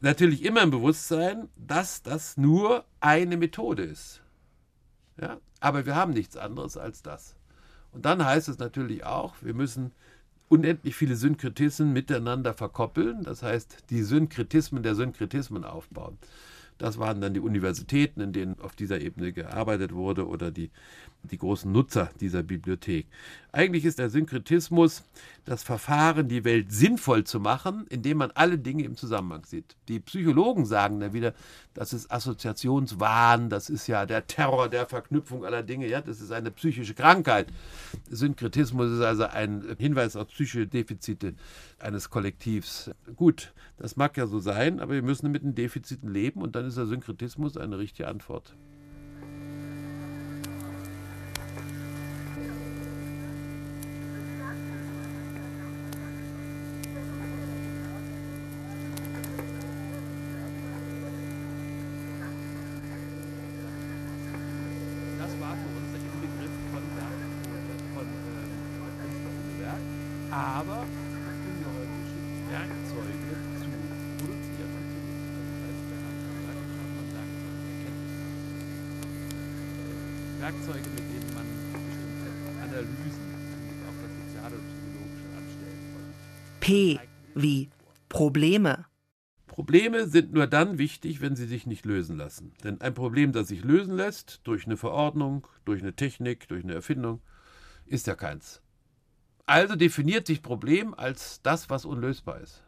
Natürlich immer im Bewusstsein, dass das nur eine Methode ist. Ja, aber wir haben nichts anderes als das. Und dann heißt es natürlich auch, wir müssen unendlich viele Synkretismen miteinander verkoppeln, das heißt die Synkretismen der Synkretismen aufbauen. Das waren dann die Universitäten, in denen auf dieser Ebene gearbeitet wurde oder die, die großen Nutzer dieser Bibliothek. Eigentlich ist der Synkretismus das Verfahren, die Welt sinnvoll zu machen, indem man alle Dinge im Zusammenhang sieht. Die Psychologen sagen dann wieder, das ist Assoziationswahn, das ist ja der Terror der Verknüpfung aller Dinge, ja, das ist eine psychische Krankheit. Synkretismus ist also ein Hinweis auf psychische Defizite eines Kollektivs. Gut, das mag ja so sein, aber wir müssen mit den Defiziten leben und dann ist der Synkretismus eine richtige Antwort. P wie Probleme. Probleme sind nur dann wichtig, wenn sie sich nicht lösen lassen. Denn ein Problem, das sich lösen lässt, durch eine Verordnung, durch eine Technik, durch eine Erfindung, ist ja keins. Also definiert sich Problem als das, was unlösbar ist.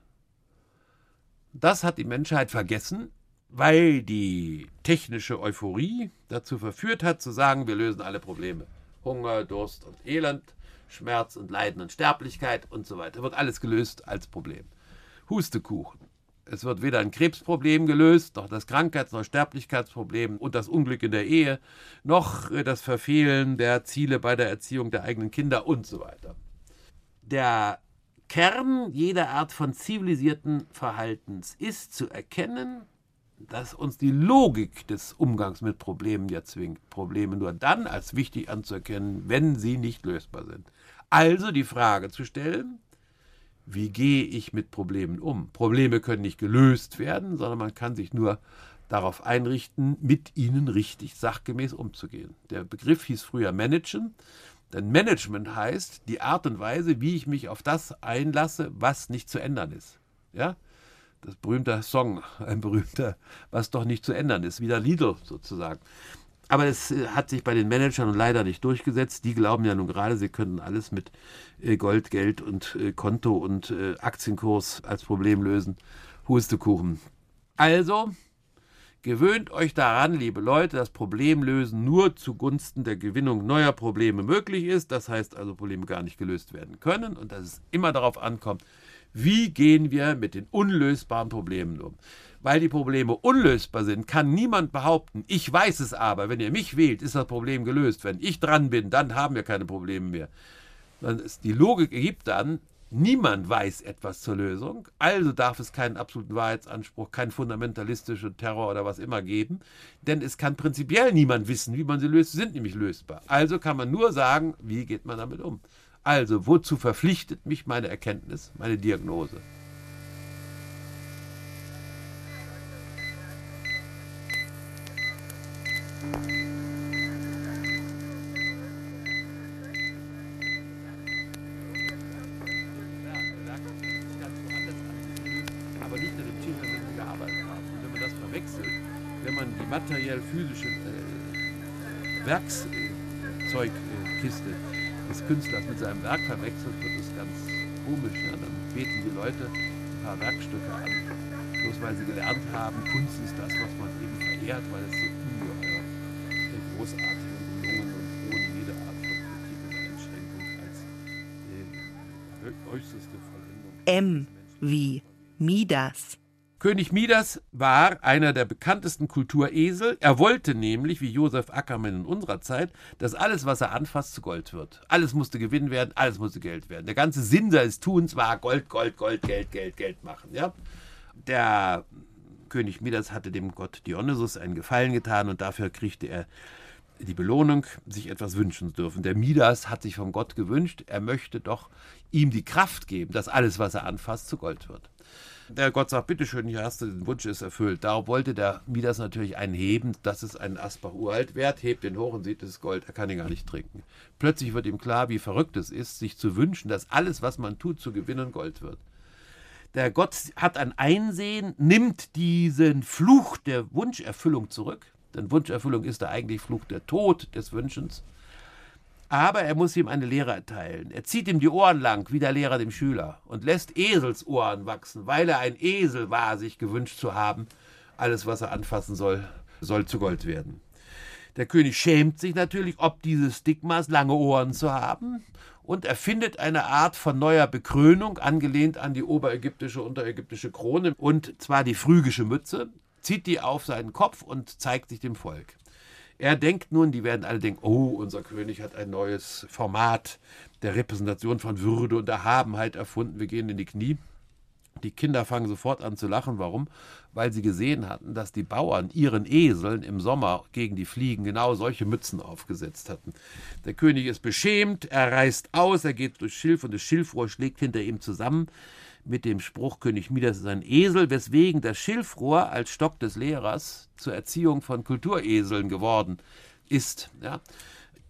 Das hat die Menschheit vergessen weil die technische Euphorie dazu verführt hat, zu sagen, wir lösen alle Probleme. Hunger, Durst und Elend, Schmerz und Leiden und Sterblichkeit und so weiter. Wird alles gelöst als Problem. Hustekuchen. Es wird weder ein Krebsproblem gelöst, noch das Krankheits- noch Sterblichkeitsproblem und das Unglück in der Ehe, noch das Verfehlen der Ziele bei der Erziehung der eigenen Kinder und so weiter. Der Kern jeder Art von zivilisierten Verhaltens ist zu erkennen, dass uns die Logik des Umgangs mit Problemen ja zwingt, Probleme nur dann als wichtig anzuerkennen, wenn sie nicht lösbar sind. Also die Frage zu stellen, wie gehe ich mit Problemen um? Probleme können nicht gelöst werden, sondern man kann sich nur darauf einrichten, mit ihnen richtig sachgemäß umzugehen. Der Begriff hieß früher Managen, denn Management heißt die Art und Weise, wie ich mich auf das einlasse, was nicht zu ändern ist. Ja? Das berühmte Song, ein berühmter, was doch nicht zu ändern ist, wieder Lidl sozusagen. Aber es äh, hat sich bei den Managern leider nicht durchgesetzt. Die glauben ja nun gerade, sie könnten alles mit äh, Gold, Geld und äh, Konto und Aktienkurs als Problem lösen. Hustekuchen. Also, gewöhnt euch daran, liebe Leute, dass Problemlösen nur zugunsten der Gewinnung neuer Probleme möglich ist. Das heißt also, Probleme gar nicht gelöst werden können und dass es immer darauf ankommt, Wie gehen wir mit den unlösbaren Problemen um? Weil die Probleme unlösbar sind, kann niemand behaupten, ich weiß es aber, wenn ihr mich wählt, ist das Problem gelöst. Wenn ich dran bin, dann haben wir keine Probleme mehr. Die Logik ergibt dann, Niemand weiß etwas zur Lösung, also darf es keinen absoluten Wahrheitsanspruch, keinen fundamentalistischen Terror oder was immer geben, denn es kann prinzipiell niemand wissen, wie man sie löst, sie sind nämlich lösbar. Also kann man nur sagen, wie geht man damit um. Also, wozu verpflichtet mich meine Erkenntnis, meine Diagnose? Werk verwechselt, wird es ganz komisch. Ja? Dann beten die Leute ein paar Werkstücke an, bloß weil sie gelernt haben, Kunst ist das, was man eben verehrt, weil es so ungeheuer großartig und gelungen und ohne jede Art von Kritik und Einschränkung als äh, äußerste Vollendung. M wie Midas. König Midas war einer der bekanntesten Kulturesel. Er wollte nämlich, wie Josef Ackermann in unserer Zeit, dass alles, was er anfasst, zu Gold wird. Alles musste Gewinn werden, alles musste Geld werden. Der ganze Sinn seines Tuns war Gold, Gold, Gold, Geld, Geld, Geld machen. Ja? Der König Midas hatte dem Gott Dionysus einen Gefallen getan und dafür kriegte er die Belohnung, sich etwas wünschen zu dürfen. Der Midas hat sich vom Gott gewünscht, er möchte doch ihm die Kraft geben, dass alles, was er anfasst, zu Gold wird. Der Gott sagt, bitteschön, hier hast du den Wunsch ist erfüllt. Darauf wollte der Midas natürlich einen heben. Das ist ein Asbach uralt wert, hebt den hoch und sieht das Gold. Er kann ihn gar nicht trinken. Plötzlich wird ihm klar, wie verrückt es ist, sich zu wünschen, dass alles, was man tut, zu gewinnen Gold wird. Der Gott hat ein Einsehen, nimmt diesen Fluch der Wunscherfüllung zurück. Denn Wunscherfüllung ist der eigentlich Fluch der Tod des Wünschens. Aber er muss ihm eine Lehre erteilen. Er zieht ihm die Ohren lang, wie der Lehrer dem Schüler, und lässt Eselsohren wachsen, weil er ein Esel war, sich gewünscht zu haben. Alles, was er anfassen soll, soll zu Gold werden. Der König schämt sich natürlich, ob dieses Stigmas, lange Ohren zu haben, und erfindet eine Art von neuer Bekrönung, angelehnt an die oberägyptische, unterägyptische Krone, und zwar die phrygische Mütze, zieht die auf seinen Kopf und zeigt sich dem Volk. Er denkt nun, die werden alle denken, oh, unser König hat ein neues Format der Repräsentation von Würde und Erhabenheit erfunden. Wir gehen in die Knie. Die Kinder fangen sofort an zu lachen. Warum? Weil sie gesehen hatten, dass die Bauern ihren Eseln im Sommer gegen die Fliegen genau solche Mützen aufgesetzt hatten. Der König ist beschämt, er reißt aus, er geht durch Schilf und das Schilfrohr schlägt hinter ihm zusammen mit dem Spruch König Midas ist ein Esel, weswegen das Schilfrohr als Stock des Lehrers zur Erziehung von Kultureseln geworden ist. Ja.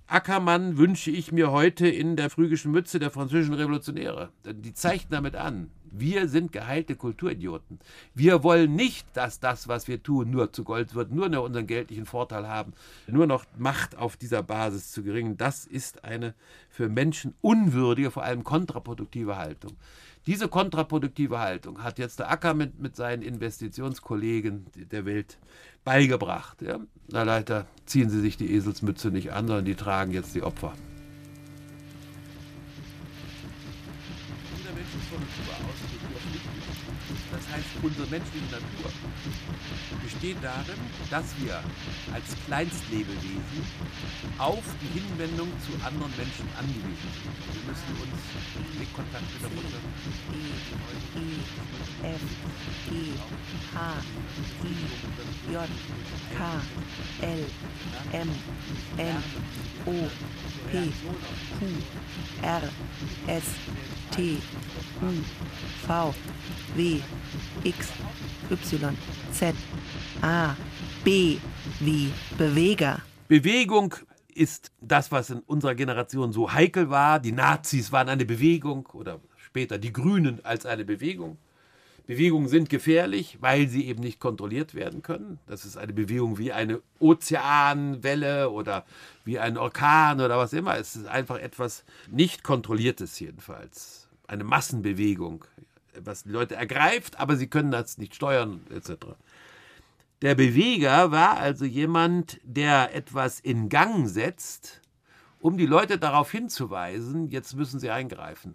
Ackermann wünsche ich mir heute in der phrygischen Mütze der französischen Revolutionäre. Die zeichnen damit an, wir sind geheilte Kulturidioten. Wir wollen nicht, dass das, was wir tun, nur zu Gold wird, nur noch unseren geldlichen Vorteil haben, nur noch Macht auf dieser Basis zu geringen. Das ist eine für Menschen unwürdige, vor allem kontraproduktive Haltung. Diese kontraproduktive Haltung hat jetzt der Acker mit, mit seinen Investitionskollegen der Welt beigebracht. Ja? Na leider ziehen sie sich die Eselsmütze nicht an, sondern die tragen jetzt die Opfer. Unsere menschliche Natur besteht darin, dass wir als Kleinstlebewesen auf die Hinwendung zu anderen Menschen angewiesen sind. Wir müssen uns in Kontakt mit der Mutter. E, F, G, H, I, J, K, L, M, N, O, P, Q, R, S, T, U, V, W, X, Y, Z, A, B wie Beweger. Bewegung ist das, was in unserer Generation so heikel war. Die Nazis waren eine Bewegung oder später die Grünen als eine Bewegung. Bewegungen sind gefährlich, weil sie eben nicht kontrolliert werden können. Das ist eine Bewegung wie eine Ozeanwelle oder wie ein Orkan oder was immer. Es ist einfach etwas nicht Kontrolliertes jedenfalls. Eine Massenbewegung, was die Leute ergreift, aber sie können das nicht steuern etc. Der Beweger war also jemand, der etwas in Gang setzt, um die Leute darauf hinzuweisen, jetzt müssen sie eingreifen.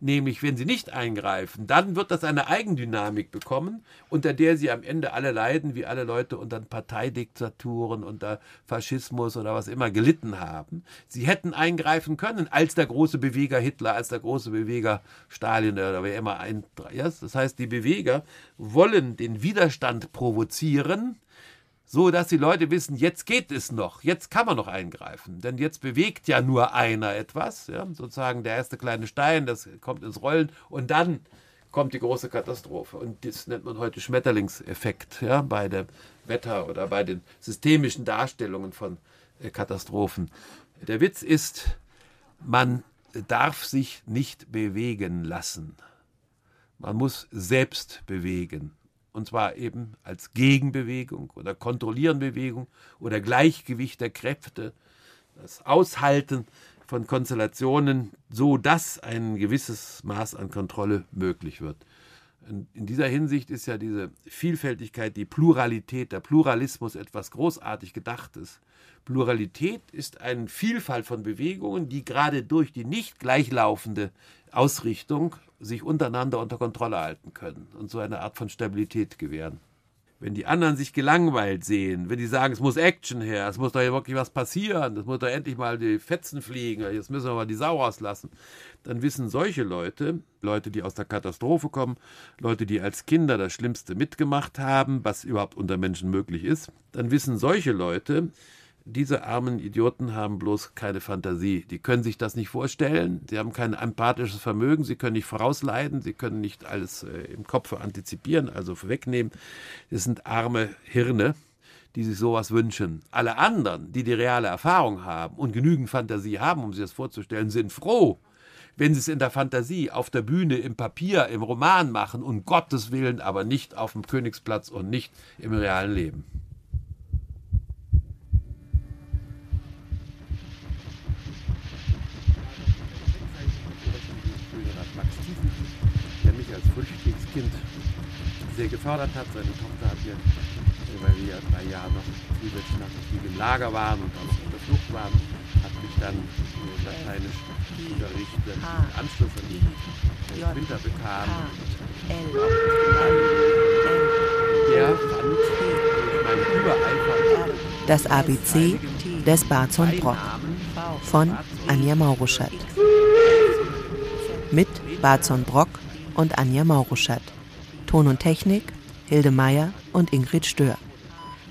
Nämlich wenn sie nicht eingreifen, dann wird das eine Eigendynamik bekommen, unter der sie am Ende alle leiden, wie alle Leute unter Parteidiktaturen, unter Faschismus oder was immer gelitten haben. Sie hätten eingreifen können als der große Beweger Hitler, als der große Beweger Stalin oder wer immer ein. Das heißt, die Beweger wollen den Widerstand provozieren, so dass die Leute wissen, jetzt geht es noch, jetzt kann man noch eingreifen, denn jetzt bewegt ja nur einer etwas, ja, sozusagen der erste kleine Stein, das kommt ins Rollen und dann kommt die große Katastrophe und das nennt man heute Schmetterlingseffekt, ja, bei dem Wetter oder bei den systemischen Darstellungen von äh, Katastrophen. Der Witz ist, man darf sich nicht bewegen lassen. Man muss selbst bewegen und zwar eben als Gegenbewegung oder Kontrollierenbewegung oder Gleichgewicht der Kräfte, das Aushalten von Konstellationen, so dass ein gewisses Maß an Kontrolle möglich wird. In dieser Hinsicht ist ja diese Vielfältigkeit, die Pluralität, der Pluralismus etwas großartig Gedachtes. Pluralität ist eine Vielfalt von Bewegungen, die gerade durch die nicht gleichlaufende Ausrichtung sich untereinander unter Kontrolle halten können und so eine Art von Stabilität gewähren. Wenn die anderen sich gelangweilt sehen, wenn die sagen, es muss Action her, es muss doch hier wirklich was passieren, es muss doch endlich mal die Fetzen fliegen, jetzt müssen wir mal die Sau rauslassen, dann wissen solche Leute, Leute, die aus der Katastrophe kommen, Leute, die als Kinder das Schlimmste mitgemacht haben, was überhaupt unter Menschen möglich ist, dann wissen solche Leute, diese armen Idioten haben bloß keine Fantasie. Die können sich das nicht vorstellen. Sie haben kein empathisches Vermögen. Sie können nicht vorausleiden. Sie können nicht alles äh, im Kopf antizipieren, also wegnehmen. Das sind arme Hirne, die sich sowas wünschen. Alle anderen, die die reale Erfahrung haben und genügend Fantasie haben, um sich das vorzustellen, sind froh, wenn sie es in der Fantasie, auf der Bühne, im Papier, im Roman machen, um Gottes Willen, aber nicht auf dem Königsplatz und nicht im realen Leben. Kind sehr gefördert hat. Seine Tochter hat hier, weil wir ja drei Jahre noch zusätzlich nach dem Krieg im Lager waren und auch noch in der Flucht waren, hat mich dann äh, Lateinisch unterrichtet, Anschluss an die äh, Winter bekam. Der fand mein Übereifer. Das ABC des Barzon Brock von Anja Mauruschat. Mit Barzon Brock und Anja Mauruschat. Ton und Technik Hilde Meyer und Ingrid Stör.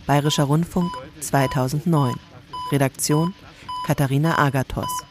Bayerischer Rundfunk 2009. Redaktion Katharina Agathos.